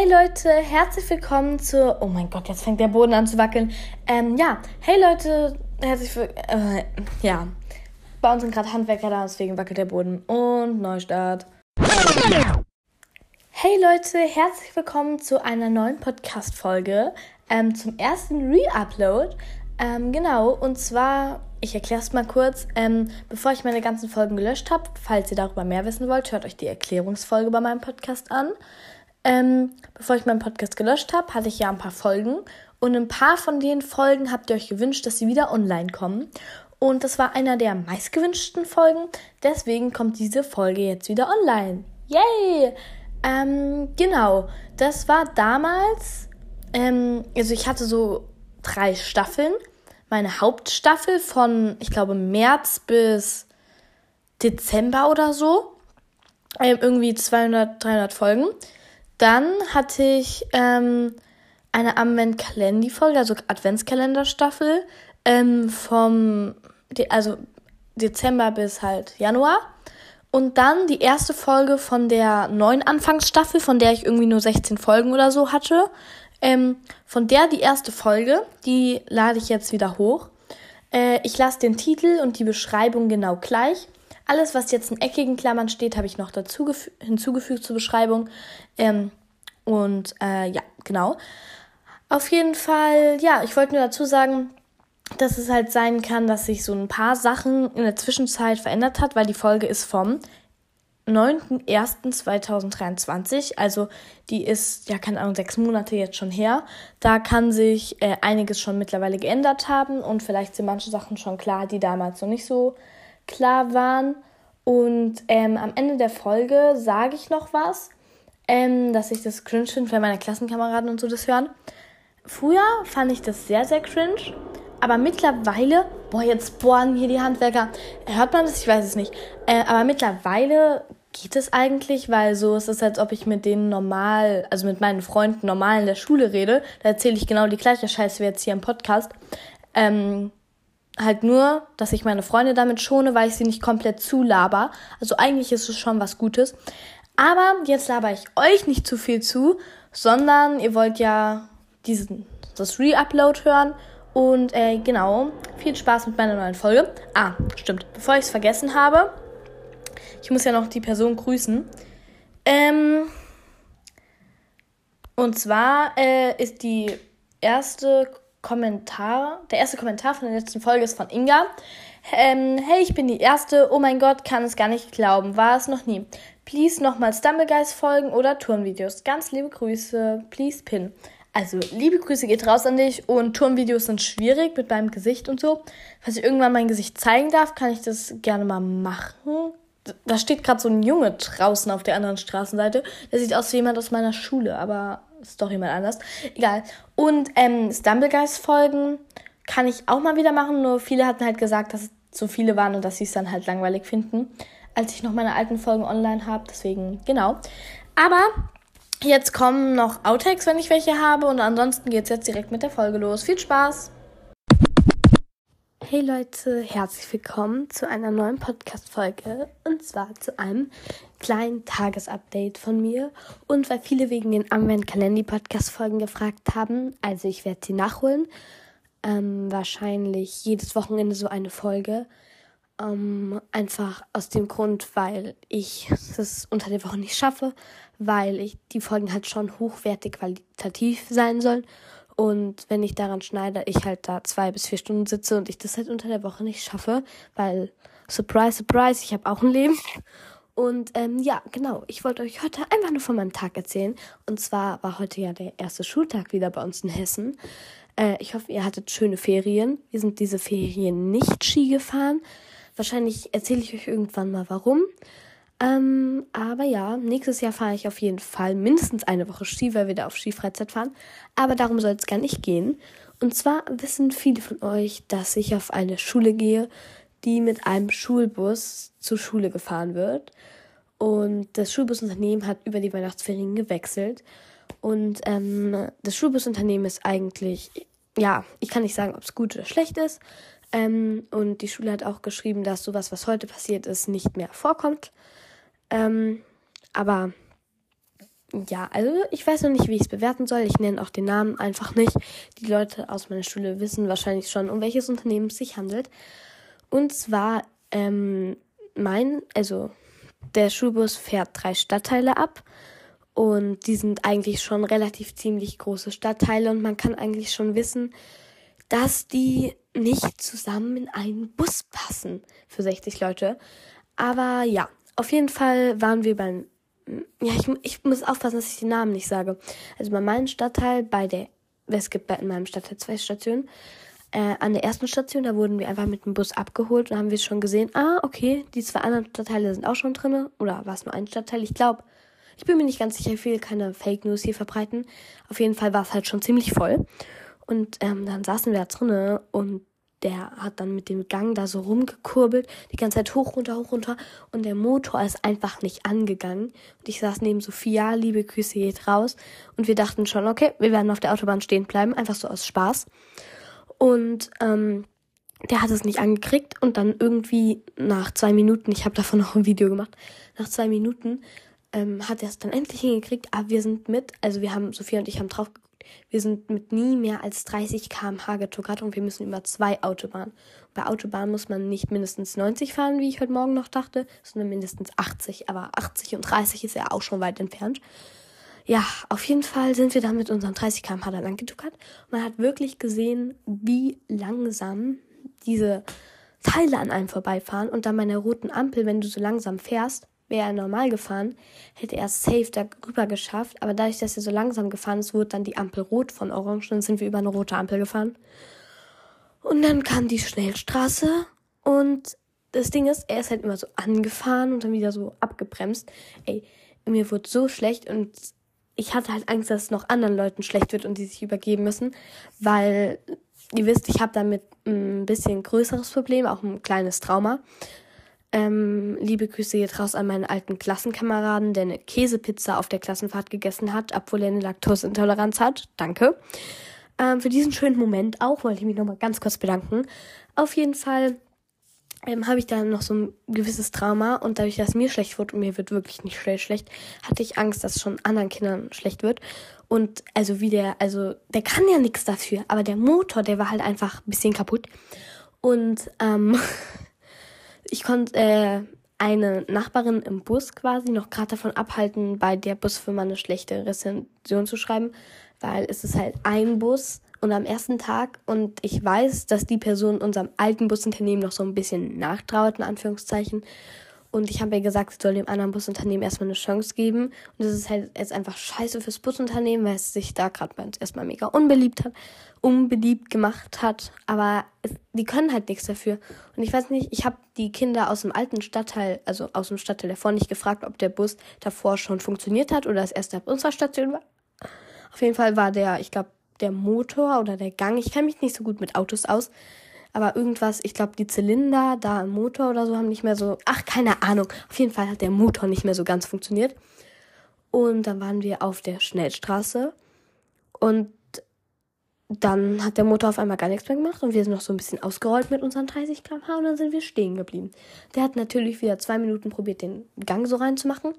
Hey Leute, herzlich willkommen zu. Oh mein Gott, jetzt fängt der Boden an zu wackeln. Ähm, ja, hey Leute, herzlich willkommen. Äh, ja, bei uns sind gerade Handwerker da, deswegen wackelt der Boden. Und Neustart. Hey Leute, herzlich willkommen zu einer neuen Podcast-Folge. Ähm, zum ersten Re-Upload. Ähm, genau, und zwar, ich erkläre es mal kurz. Ähm, bevor ich meine ganzen Folgen gelöscht habe, falls ihr darüber mehr wissen wollt, hört euch die Erklärungsfolge bei meinem Podcast an. Ähm, bevor ich meinen Podcast gelöscht habe, hatte ich ja ein paar Folgen. Und ein paar von den Folgen habt ihr euch gewünscht, dass sie wieder online kommen. Und das war einer der meistgewünschten Folgen. Deswegen kommt diese Folge jetzt wieder online. Yay! Ähm, genau. Das war damals. Ähm, also ich hatte so drei Staffeln. Meine Hauptstaffel von, ich glaube, März bis Dezember oder so. Ähm, irgendwie 200, 300 Folgen. Dann hatte ich ähm, eine Advent-Kalendi-Folge, also Adventskalender-Staffel ähm, vom, also Dezember bis halt Januar. Und dann die erste Folge von der neuen Anfangsstaffel, von der ich irgendwie nur 16 Folgen oder so hatte. Ähm, von der die erste Folge, die lade ich jetzt wieder hoch. Äh, ich lasse den Titel und die Beschreibung genau gleich. Alles, was jetzt in eckigen Klammern steht, habe ich noch dazu hinzugefügt zur Beschreibung. Ähm, und äh, ja, genau. Auf jeden Fall, ja, ich wollte nur dazu sagen, dass es halt sein kann, dass sich so ein paar Sachen in der Zwischenzeit verändert hat, weil die Folge ist vom 9.01.2023, also die ist, ja, keine Ahnung, sechs Monate jetzt schon her. Da kann sich äh, einiges schon mittlerweile geändert haben und vielleicht sind manche Sachen schon klar, die damals noch nicht so klar waren. Und ähm, am Ende der Folge sage ich noch was, ähm, dass ich das cringe finde, wenn meine Klassenkameraden und so das hören. Früher fand ich das sehr, sehr cringe. Aber mittlerweile, boah, jetzt bohren hier die Handwerker. Hört man das? Ich weiß es nicht. Äh, aber mittlerweile geht es eigentlich, weil so ist es, als ob ich mit denen normal, also mit meinen Freunden normal in der Schule rede. Da erzähle ich genau die gleiche Scheiße wie jetzt hier im Podcast. Ähm, halt nur, dass ich meine Freunde damit schone, weil ich sie nicht komplett zulaber. Also eigentlich ist es schon was Gutes. Aber jetzt laber ich euch nicht zu viel zu, sondern ihr wollt ja diesen, das Re-Upload hören. Und äh, genau, viel Spaß mit meiner neuen Folge. Ah, stimmt. Bevor ich es vergessen habe, ich muss ja noch die Person grüßen. Ähm, und zwar äh, ist die erste Kommentar, der erste Kommentar von der letzten Folge ist von Inga. Ähm, hey, ich bin die Erste. Oh mein Gott, kann es gar nicht glauben. War es noch nie. Please nochmal Stumbleguys folgen oder Turnvideos. Ganz liebe Grüße. Please pin. Also, liebe Grüße geht raus an dich und Turnvideos sind schwierig mit meinem Gesicht und so. Falls ich irgendwann mein Gesicht zeigen darf, kann ich das gerne mal machen. Da steht gerade so ein Junge draußen auf der anderen Straßenseite. Der sieht aus wie jemand aus meiner Schule, aber ist doch jemand anders. Egal. Und ähm, Stumbleguys folgen kann ich auch mal wieder machen, nur viele hatten halt gesagt, dass es zu viele waren und dass sie es dann halt langweilig finden, als ich noch meine alten Folgen online habe. Deswegen, genau. Aber Jetzt kommen noch Outtakes, wenn ich welche habe. Und ansonsten geht's jetzt direkt mit der Folge los. Viel Spaß! Hey Leute, herzlich willkommen zu einer neuen Podcast-Folge. Und zwar zu einem kleinen Tagesupdate von mir. Und weil viele wegen den Anwend Kalendi Podcast-Folgen gefragt haben, also ich werde sie nachholen. Ähm, wahrscheinlich jedes Wochenende so eine Folge. Ähm, einfach aus dem Grund, weil ich es unter der Woche nicht schaffe, weil ich die Folgen halt schon hochwertig qualitativ sein sollen. Und wenn ich daran schneide, ich halt da zwei bis vier Stunden sitze und ich das halt unter der Woche nicht schaffe, weil surprise, surprise, ich habe auch ein Leben. Und ähm, ja, genau, ich wollte euch heute einfach nur von meinem Tag erzählen. Und zwar war heute ja der erste Schultag wieder bei uns in Hessen. Äh, ich hoffe, ihr hattet schöne Ferien. Wir sind diese Ferien nicht Ski gefahren, Wahrscheinlich erzähle ich euch irgendwann mal warum. Ähm, aber ja, nächstes Jahr fahre ich auf jeden Fall mindestens eine Woche Ski, weil wir da auf Skifreizeit fahren. Aber darum soll es gar nicht gehen. Und zwar wissen viele von euch, dass ich auf eine Schule gehe, die mit einem Schulbus zur Schule gefahren wird. Und das Schulbusunternehmen hat über die Weihnachtsferien gewechselt. Und ähm, das Schulbusunternehmen ist eigentlich, ja, ich kann nicht sagen, ob es gut oder schlecht ist. Ähm, und die Schule hat auch geschrieben, dass sowas, was heute passiert ist, nicht mehr vorkommt. Ähm, aber ja, also ich weiß noch nicht, wie ich es bewerten soll. Ich nenne auch den Namen einfach nicht. Die Leute aus meiner Schule wissen wahrscheinlich schon, um welches Unternehmen es sich handelt. Und zwar, ähm, mein, also der Schulbus fährt drei Stadtteile ab. Und die sind eigentlich schon relativ ziemlich große Stadtteile und man kann eigentlich schon wissen, dass die nicht zusammen in einen Bus passen für 60 Leute. Aber ja, auf jeden Fall waren wir beim ja, ich, ich muss aufpassen, dass ich die Namen nicht sage. Also bei meinem Stadtteil, bei der, es gibt in meinem Stadtteil zwei Stationen. Äh, an der ersten Station, da wurden wir einfach mit dem Bus abgeholt und haben wir schon gesehen, ah, okay, die zwei anderen Stadtteile sind auch schon drin. Oder war es nur ein Stadtteil? Ich glaube, ich bin mir nicht ganz sicher, ich will keine Fake News hier verbreiten. Auf jeden Fall war es halt schon ziemlich voll. Und ähm, dann saßen wir da drinnen und der hat dann mit dem Gang da so rumgekurbelt, die ganze Zeit hoch, runter, hoch, runter. Und der Motor ist einfach nicht angegangen. Und ich saß neben Sophia, liebe Grüße geht raus. Und wir dachten schon, okay, wir werden auf der Autobahn stehen bleiben, einfach so aus Spaß. Und ähm, der hat es nicht angekriegt. Und dann irgendwie nach zwei Minuten, ich habe davon noch ein Video gemacht, nach zwei Minuten ähm, hat er es dann endlich hingekriegt. Aber wir sind mit, also wir haben, Sophia und ich haben drauf wir sind mit nie mehr als 30 km/h getuckert und wir müssen über zwei Autobahnen. Bei Autobahnen muss man nicht mindestens 90 fahren, wie ich heute Morgen noch dachte, sondern mindestens 80. Aber 80 und 30 ist ja auch schon weit entfernt. Ja, auf jeden Fall sind wir dann mit unserem 30 km/h da lang getuckert. Man hat wirklich gesehen, wie langsam diese Teile an einem vorbeifahren und dann bei einer roten Ampel, wenn du so langsam fährst, wäre er normal gefahren, hätte er safe darüber geschafft. Aber dadurch, dass er so langsam gefahren ist, wurde dann die Ampel rot von orange. Dann sind wir über eine rote Ampel gefahren. Und dann kam die Schnellstraße. Und das Ding ist, er ist halt immer so angefahren und dann wieder so abgebremst. Ey, mir wurde so schlecht und ich hatte halt Angst, dass es noch anderen Leuten schlecht wird und die sich übergeben müssen, weil ihr wisst, ich habe damit ein bisschen größeres Problem, auch ein kleines Trauma. Ähm, liebe Grüße jetzt raus an meinen alten Klassenkameraden, der eine Käsepizza auf der Klassenfahrt gegessen hat, obwohl er eine Laktoseintoleranz hat. Danke. Ähm, für diesen schönen Moment auch wollte ich mich nochmal ganz kurz bedanken. Auf jeden Fall ähm, habe ich dann noch so ein gewisses Trauma und dadurch, dass mir schlecht wird und mir wird wirklich nicht schnell schlecht, hatte ich Angst, dass schon anderen Kindern schlecht wird. Und also wie der, also der kann ja nichts dafür, aber der Motor, der war halt einfach ein bisschen kaputt. Und ähm, ich konnte äh, eine Nachbarin im Bus quasi noch gerade davon abhalten, bei der Busfirma eine schlechte Rezension zu schreiben, weil es ist halt ein Bus und am ersten Tag und ich weiß, dass die Person unserem alten Busunternehmen noch so ein bisschen nachtrauert, in Anführungszeichen. Und ich habe ihr gesagt, sie soll dem anderen Busunternehmen erstmal eine Chance geben. Und das ist halt jetzt einfach scheiße fürs Busunternehmen, weil es sich da gerade erstmal mega unbeliebt hat, unbeliebt gemacht hat. Aber es, die können halt nichts dafür. Und ich weiß nicht, ich habe die Kinder aus dem alten Stadtteil, also aus dem Stadtteil davor nicht gefragt, ob der Bus davor schon funktioniert hat oder es erst ab unserer Station war. Auf jeden Fall war der, ich glaube, der Motor oder der Gang, ich kenne mich nicht so gut mit Autos aus, aber irgendwas, ich glaube, die Zylinder da im Motor oder so haben nicht mehr so, ach, keine Ahnung. Auf jeden Fall hat der Motor nicht mehr so ganz funktioniert. Und dann waren wir auf der Schnellstraße und dann hat der Motor auf einmal gar nichts mehr gemacht und wir sind noch so ein bisschen ausgerollt mit unseren 30 km/h und dann sind wir stehen geblieben. Der hat natürlich wieder zwei Minuten probiert, den Gang so reinzumachen,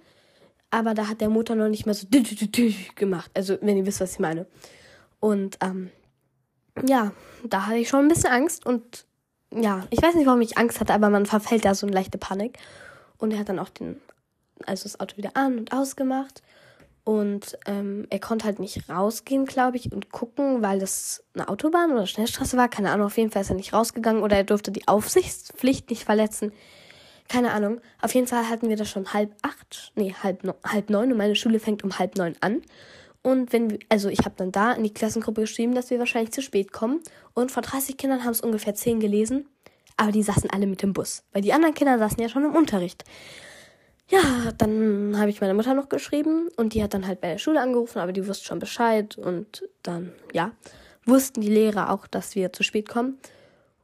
aber da hat der Motor noch nicht mehr so gemacht. Also, wenn ihr wisst, was ich meine. Und ähm, ja, da hatte ich schon ein bisschen Angst und ja, ich weiß nicht, warum ich Angst hatte, aber man verfällt da so in leichte Panik. Und er hat dann auch den, also das Auto wieder an und ausgemacht. Und ähm, er konnte halt nicht rausgehen, glaube ich, und gucken, weil das eine Autobahn oder Schnellstraße war. Keine Ahnung, auf jeden Fall ist er nicht rausgegangen oder er durfte die Aufsichtspflicht nicht verletzen. Keine Ahnung. Auf jeden Fall hatten wir das schon halb acht, nee, halb, halb neun und meine Schule fängt um halb neun an. Und wenn wir, also ich habe dann da in die Klassengruppe geschrieben, dass wir wahrscheinlich zu spät kommen. Und von 30 Kindern haben es ungefähr 10 gelesen. Aber die saßen alle mit dem Bus. Weil die anderen Kinder saßen ja schon im Unterricht. Ja, dann habe ich meiner Mutter noch geschrieben und die hat dann halt bei der Schule angerufen, aber die wusste schon Bescheid. Und dann, ja, wussten die Lehrer auch, dass wir zu spät kommen.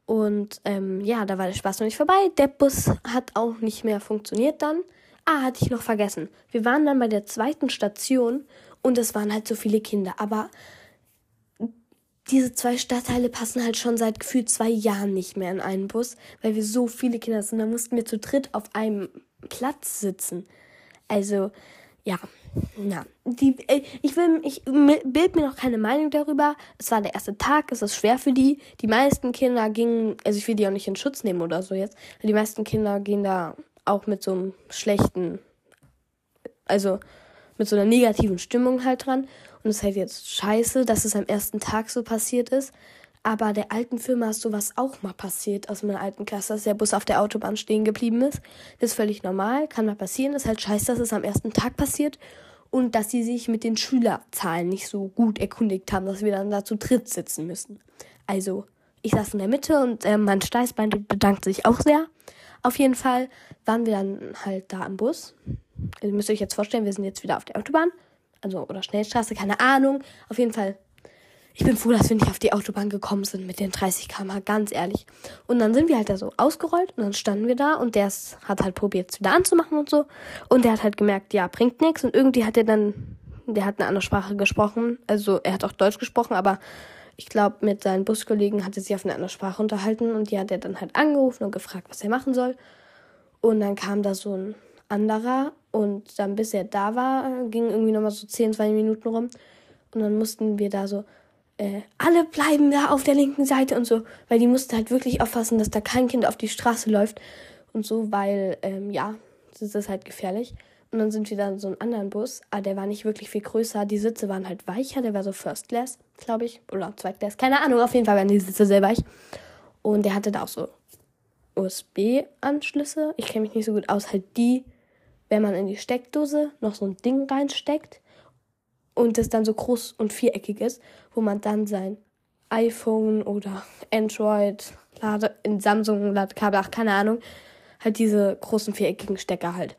Und ähm, ja, da war der Spaß noch nicht vorbei. Der Bus hat auch nicht mehr funktioniert dann. Ah, hatte ich noch vergessen. Wir waren dann bei der zweiten Station und es waren halt so viele Kinder. Aber diese zwei Stadtteile passen halt schon seit gefühlt zwei Jahren nicht mehr in einen Bus, weil wir so viele Kinder sind. Da mussten wir zu dritt auf einem Platz sitzen. Also, ja, na, die, äh, ich will, ich bild mir noch keine Meinung darüber. Es war der erste Tag, es ist schwer für die. Die meisten Kinder gingen, also ich will die auch nicht in Schutz nehmen oder so jetzt. Die meisten Kinder gehen da auch mit so einem schlechten, also mit so einer negativen Stimmung halt dran. Und es ist halt jetzt scheiße, dass es am ersten Tag so passiert ist. Aber der alten Firma ist sowas auch mal passiert aus meiner alten Klasse, dass der Bus auf der Autobahn stehen geblieben ist. Das ist völlig normal, kann mal passieren. Ist halt scheiße, dass es am ersten Tag passiert und dass sie sich mit den Schülerzahlen nicht so gut erkundigt haben, dass wir dann da zu dritt sitzen müssen. Also, ich saß in der Mitte und äh, mein Steißbein bedankt sich auch sehr. Auf jeden Fall waren wir dann halt da am Bus. Also, ihr müsst euch jetzt vorstellen, wir sind jetzt wieder auf der Autobahn. Also, oder Schnellstraße, keine Ahnung. Auf jeden Fall ich bin froh, dass wir nicht auf die Autobahn gekommen sind mit den 30 km ganz ehrlich. Und dann sind wir halt da so ausgerollt und dann standen wir da und der hat halt probiert, es wieder anzumachen und so. Und der hat halt gemerkt, ja, bringt nichts. Und irgendwie hat er dann, der hat eine andere Sprache gesprochen. Also er hat auch Deutsch gesprochen, aber ich glaube, mit seinen Buskollegen hat er sich auf eine andere Sprache unterhalten und die hat er dann halt angerufen und gefragt, was er machen soll. Und dann kam da so ein anderer und dann bis er da war, ging irgendwie nochmal so 10, 20 Minuten rum. Und dann mussten wir da so äh, alle bleiben da auf der linken Seite und so, weil die musste halt wirklich aufpassen, dass da kein Kind auf die Straße läuft und so, weil, ähm, ja, das ist halt gefährlich. Und dann sind wir dann so einen anderen Bus, aber der war nicht wirklich viel größer. Die Sitze waren halt weicher, der war so First Class, glaube ich, oder Zweit Class, keine Ahnung, auf jeden Fall waren die Sitze sehr weich. Und der hatte da auch so USB-Anschlüsse. Ich kenne mich nicht so gut aus, halt die, wenn man in die Steckdose noch so ein Ding reinsteckt und das dann so groß und viereckig ist, wo man dann sein iPhone oder Android Lade, in Samsung Ladekabel, ach keine Ahnung, halt diese großen viereckigen Stecker halt,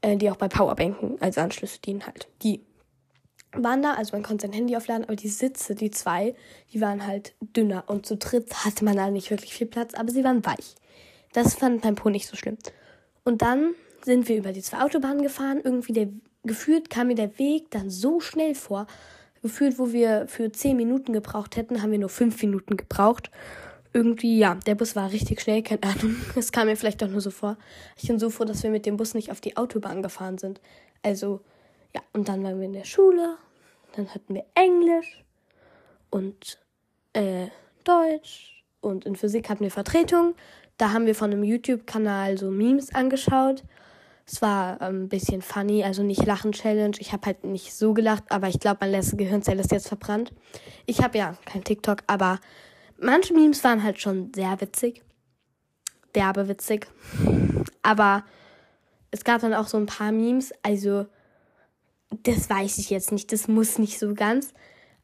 äh, die auch bei Powerbanken als Anschlüsse dienen halt. Die waren da, also man konnte sein Handy aufladen, aber die Sitze, die zwei, die waren halt dünner und zu dritt hatte man da nicht wirklich viel Platz, aber sie waren weich. Das fand mein Po nicht so schlimm. Und dann sind wir über die zwei Autobahnen gefahren, irgendwie der gefühlt kam mir der Weg dann so schnell vor. Gefühlt, wo wir für 10 Minuten gebraucht hätten, haben wir nur 5 Minuten gebraucht. Irgendwie, ja, der Bus war richtig schnell, keine Ahnung. Es kam mir vielleicht doch nur so vor. Ich bin so froh, dass wir mit dem Bus nicht auf die Autobahn gefahren sind. Also, ja, und dann waren wir in der Schule. Dann hatten wir Englisch und äh, Deutsch. Und in Physik hatten wir Vertretung. Da haben wir von einem YouTube-Kanal so Memes angeschaut. Es war ähm, ein bisschen funny, also nicht Lachen-Challenge. Ich habe halt nicht so gelacht, aber ich glaube, mein letzte Gehirnzelle ist jetzt verbrannt. Ich habe ja kein TikTok, aber manche Memes waren halt schon sehr witzig. Derbe witzig. Aber es gab dann auch so ein paar Memes, also das weiß ich jetzt nicht, das muss nicht so ganz.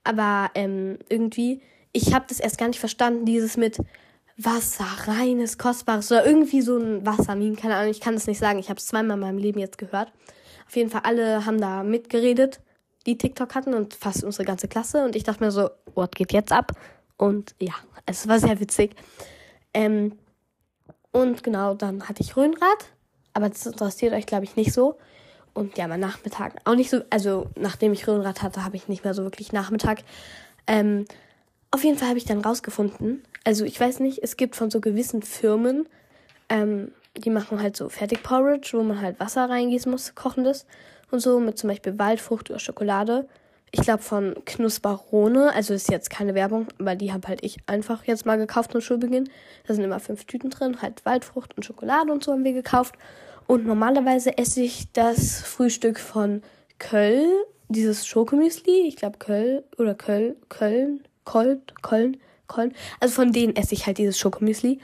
Aber ähm, irgendwie, ich habe das erst gar nicht verstanden, dieses mit, Wasser, reines, kostbares oder irgendwie so ein Wassermeme, keine Ahnung, ich kann das nicht sagen. Ich habe es zweimal in meinem Leben jetzt gehört. Auf jeden Fall, alle haben da mitgeredet, die TikTok hatten und fast unsere ganze Klasse. Und ich dachte mir so, was geht jetzt ab? Und ja, es war sehr witzig. Ähm, und genau, dann hatte ich Röhnrad, aber das interessiert euch, glaube ich, nicht so. Und ja, mein Nachmittag auch nicht so, also nachdem ich Röhnrad hatte, habe ich nicht mehr so wirklich Nachmittag. Ähm, auf jeden Fall habe ich dann rausgefunden, also ich weiß nicht, es gibt von so gewissen Firmen, ähm, die machen halt so Fertigporridge, wo man halt Wasser reingießen muss, kochendes und so, mit zum Beispiel Waldfrucht oder Schokolade. Ich glaube von Knusperone, also ist jetzt keine Werbung, aber die habe halt ich einfach jetzt mal gekauft zum Schulbeginn. Da sind immer fünf Tüten drin, halt Waldfrucht und Schokolade und so haben wir gekauft. Und normalerweise esse ich das Frühstück von Köln, dieses Schokomüsli, ich glaube Köln oder Köln, Köln, Köln, Köln, Köln. Also von denen esse ich halt dieses Schokomüsli.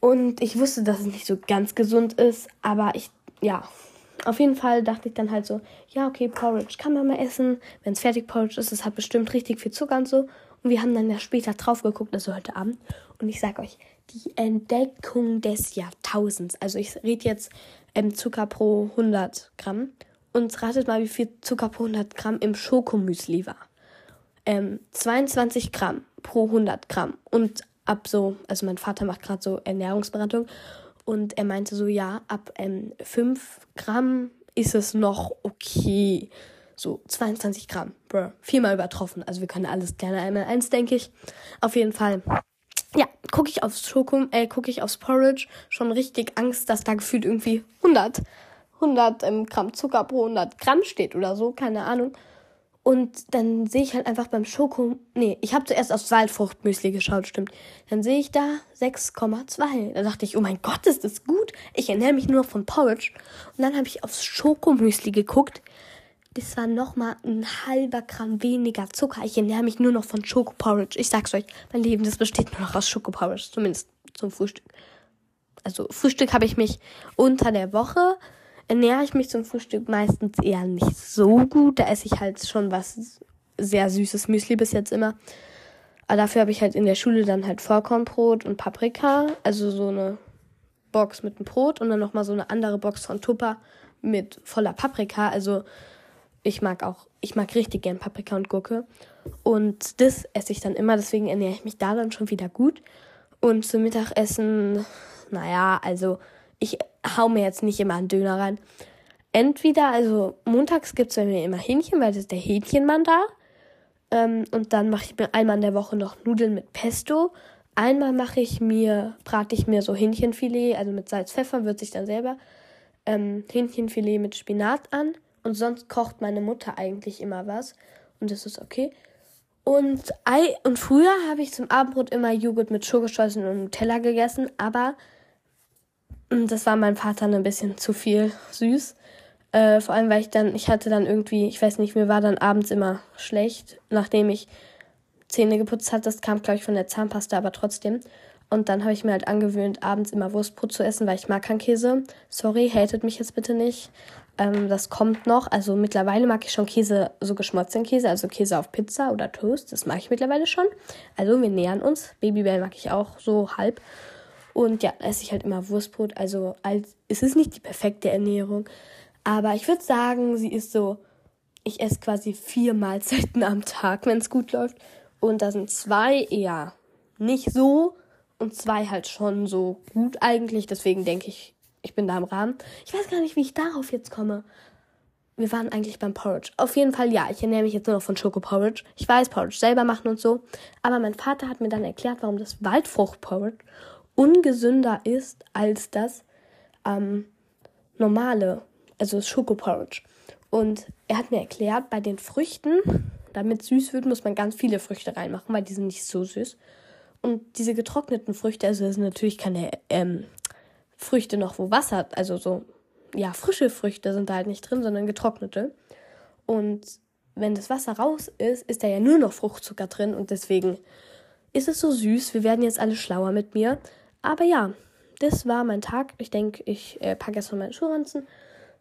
Und ich wusste, dass es nicht so ganz gesund ist, aber ich, ja, auf jeden Fall dachte ich dann halt so, ja, okay, Porridge kann man mal essen. Wenn es fertig Porridge ist, es hat bestimmt richtig viel Zucker und so. Und wir haben dann ja später drauf geguckt, also heute Abend. Und ich sag euch, die Entdeckung des Jahrtausends. Also ich rede jetzt ähm, Zucker pro 100 Gramm. Und ratet mal, wie viel Zucker pro 100 Gramm im Schokomüsli war. Ähm, 22 Gramm pro 100 Gramm. Und ab so, also mein Vater macht gerade so Ernährungsberatung und er meinte so, ja, ab ähm, 5 Gramm ist es noch okay. So 22 Gramm, bro, viermal übertroffen. Also wir können alles gerne einmal eins, denke ich. Auf jeden Fall. Ja, gucke ich aufs Schokum, äh, gucke ich aufs Porridge, schon richtig Angst, dass da gefühlt irgendwie 100 100 ähm, Gramm Zucker pro 100 Gramm steht oder so, keine Ahnung. Und dann sehe ich halt einfach beim Schoko, nee, ich habe zuerst aufs Waldfruchtmüsli geschaut, stimmt. Dann sehe ich da 6,2. Da dachte ich, oh mein Gott, ist das gut. Ich ernähre mich nur von Porridge. Und dann habe ich aufs Schokomüsli geguckt. Das war nochmal ein halber Gramm weniger Zucker. Ich ernähre mich nur noch von Schokoporridge. Ich sag's euch, mein Leben, das besteht nur noch aus Schokoporridge. Zumindest zum Frühstück. Also Frühstück habe ich mich unter der Woche ernähre ich mich zum Frühstück meistens eher nicht so gut. Da esse ich halt schon was sehr süßes Müsli bis jetzt immer. Aber dafür habe ich halt in der Schule dann halt Vollkornbrot und Paprika. Also so eine Box mit einem Brot und dann nochmal so eine andere Box von Tupper mit voller Paprika. Also ich mag auch, ich mag richtig gern Paprika und Gurke. Und das esse ich dann immer, deswegen ernähre ich mich da dann schon wieder gut. Und zum Mittagessen, naja, also ich hau mir jetzt nicht immer einen Döner rein. Entweder, also montags gibt es bei mir immer Hähnchen, weil das ist der Hähnchenmann da. Ähm, und dann mache ich mir einmal in der Woche noch Nudeln mit Pesto. Einmal mache ich mir, brate ich mir so Hähnchenfilet, also mit Salz, Pfeffer, würze ich dann selber. Ähm, Hähnchenfilet mit Spinat an. Und sonst kocht meine Mutter eigentlich immer was. Und das ist okay. Und Ei und früher habe ich zum Abendbrot immer Joghurt mit Schokostreuseln und Nutella gegessen, aber das war meinem Vater ein bisschen zu viel süß. Äh, vor allem, weil ich dann, ich hatte dann irgendwie, ich weiß nicht, mir war dann abends immer schlecht, nachdem ich Zähne geputzt hatte. Das kam, glaube ich, von der Zahnpasta, aber trotzdem. Und dann habe ich mir halt angewöhnt, abends immer Wurstbrot zu essen, weil ich mag keinen Käse. Sorry, hatet mich jetzt bitte nicht. Ähm, das kommt noch. Also mittlerweile mag ich schon Käse, so geschmolzenen Käse, also Käse auf Pizza oder Toast. Das mag ich mittlerweile schon. Also wir nähern uns. Babybell mag ich auch so halb. Und ja, esse ich halt immer Wurstbrot. Also als, es ist nicht die perfekte Ernährung. Aber ich würde sagen, sie ist so, ich esse quasi vier Mahlzeiten am Tag, wenn es gut läuft. Und da sind zwei eher nicht so und zwei halt schon so gut eigentlich. Deswegen denke ich, ich bin da im Rahmen. Ich weiß gar nicht, wie ich darauf jetzt komme. Wir waren eigentlich beim Porridge. Auf jeden Fall ja, ich ernähre mich jetzt nur noch von Schoko-Porridge. Ich weiß, Porridge selber machen und so. Aber mein Vater hat mir dann erklärt, warum das Waldfrucht-Porridge ungesünder ist als das ähm, normale, also das Schokoporridge. Und er hat mir erklärt, bei den Früchten, damit süß wird, muss man ganz viele Früchte reinmachen, weil die sind nicht so süß. Und diese getrockneten Früchte, also das sind natürlich keine ähm, Früchte noch, wo Wasser, also so, ja, frische Früchte sind da halt nicht drin, sondern getrocknete. Und wenn das Wasser raus ist, ist da ja nur noch Fruchtzucker drin und deswegen ist es so süß. Wir werden jetzt alle schlauer mit mir. Aber ja, das war mein Tag. Ich denke, ich äh, packe jetzt noch meine Schuhranzen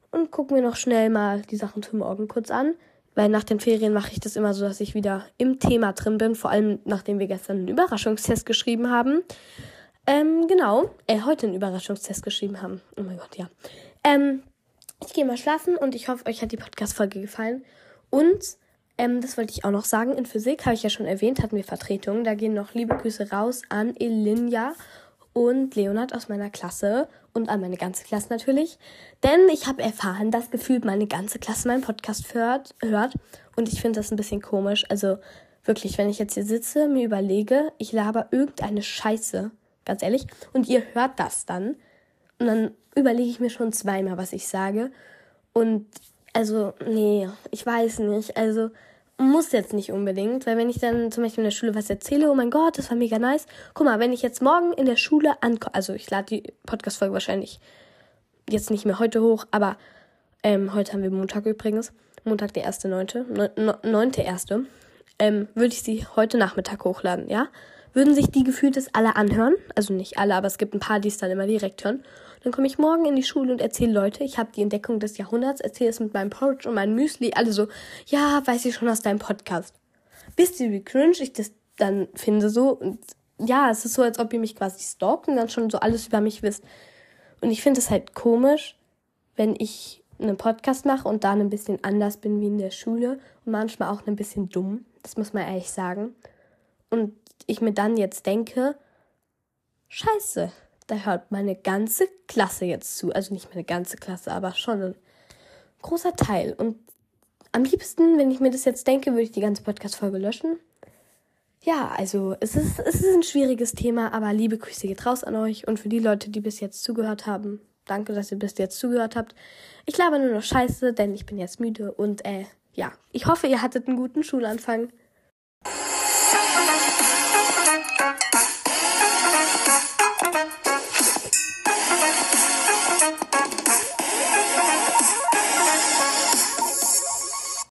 und gucke mir noch schnell mal die Sachen für morgen kurz an. Weil nach den Ferien mache ich das immer so, dass ich wieder im Thema drin bin. Vor allem, nachdem wir gestern einen Überraschungstest geschrieben haben. Ähm, genau. Äh, heute einen Überraschungstest geschrieben haben. Oh mein Gott, ja. Ähm, ich gehe mal schlafen und ich hoffe, euch hat die Podcast-Folge gefallen. Und, ähm, das wollte ich auch noch sagen, in Physik habe ich ja schon erwähnt, hatten wir Vertretungen. Da gehen noch liebe Grüße raus an Elinja und Leonard aus meiner Klasse und an meine ganze Klasse natürlich. Denn ich habe erfahren, dass gefühlt meine ganze Klasse meinen Podcast hört, hört. Und ich finde das ein bisschen komisch. Also wirklich, wenn ich jetzt hier sitze, mir überlege, ich laber irgendeine Scheiße, ganz ehrlich, und ihr hört das dann. Und dann überlege ich mir schon zweimal, was ich sage. Und also, nee, ich weiß nicht. Also, muss jetzt nicht unbedingt, weil wenn ich dann zum Beispiel in der Schule was erzähle, oh mein Gott, das war mega nice. Guck mal, wenn ich jetzt morgen in der Schule ankomme, also ich lade die Podcast-Folge wahrscheinlich jetzt nicht mehr heute hoch, aber ähm, heute haben wir Montag übrigens, Montag der erste neunte, neunte erste, ähm, würde ich sie heute Nachmittag hochladen, ja? Würden sich die Gefühltes alle anhören, also nicht alle, aber es gibt ein paar, die es dann immer direkt hören. Dann komme ich morgen in die Schule und erzähle Leute, ich habe die Entdeckung des Jahrhunderts, erzähle es mit meinem Porridge und meinem Müsli. Alle so, ja, weiß ich schon aus deinem Podcast. Wisst ihr, wie cringe ich das dann finde so? Und ja, es ist so, als ob ihr mich quasi stalkt und dann schon so alles über mich wisst. Und ich finde es halt komisch, wenn ich einen Podcast mache und dann ein bisschen anders bin wie in der Schule und manchmal auch ein bisschen dumm. Das muss man ehrlich sagen. Und ich mir dann jetzt denke, scheiße, da hört meine ganze Klasse jetzt zu. Also nicht meine ganze Klasse, aber schon ein großer Teil. Und am liebsten, wenn ich mir das jetzt denke, würde ich die ganze Podcast-Folge löschen. Ja, also es ist, es ist ein schwieriges Thema, aber liebe Grüße geht raus an euch. Und für die Leute, die bis jetzt zugehört haben, Danke, dass ihr bis jetzt zugehört habt. Ich glaube nur noch scheiße, denn ich bin jetzt müde und äh, ja, ich hoffe, ihr hattet einen guten Schulanfang.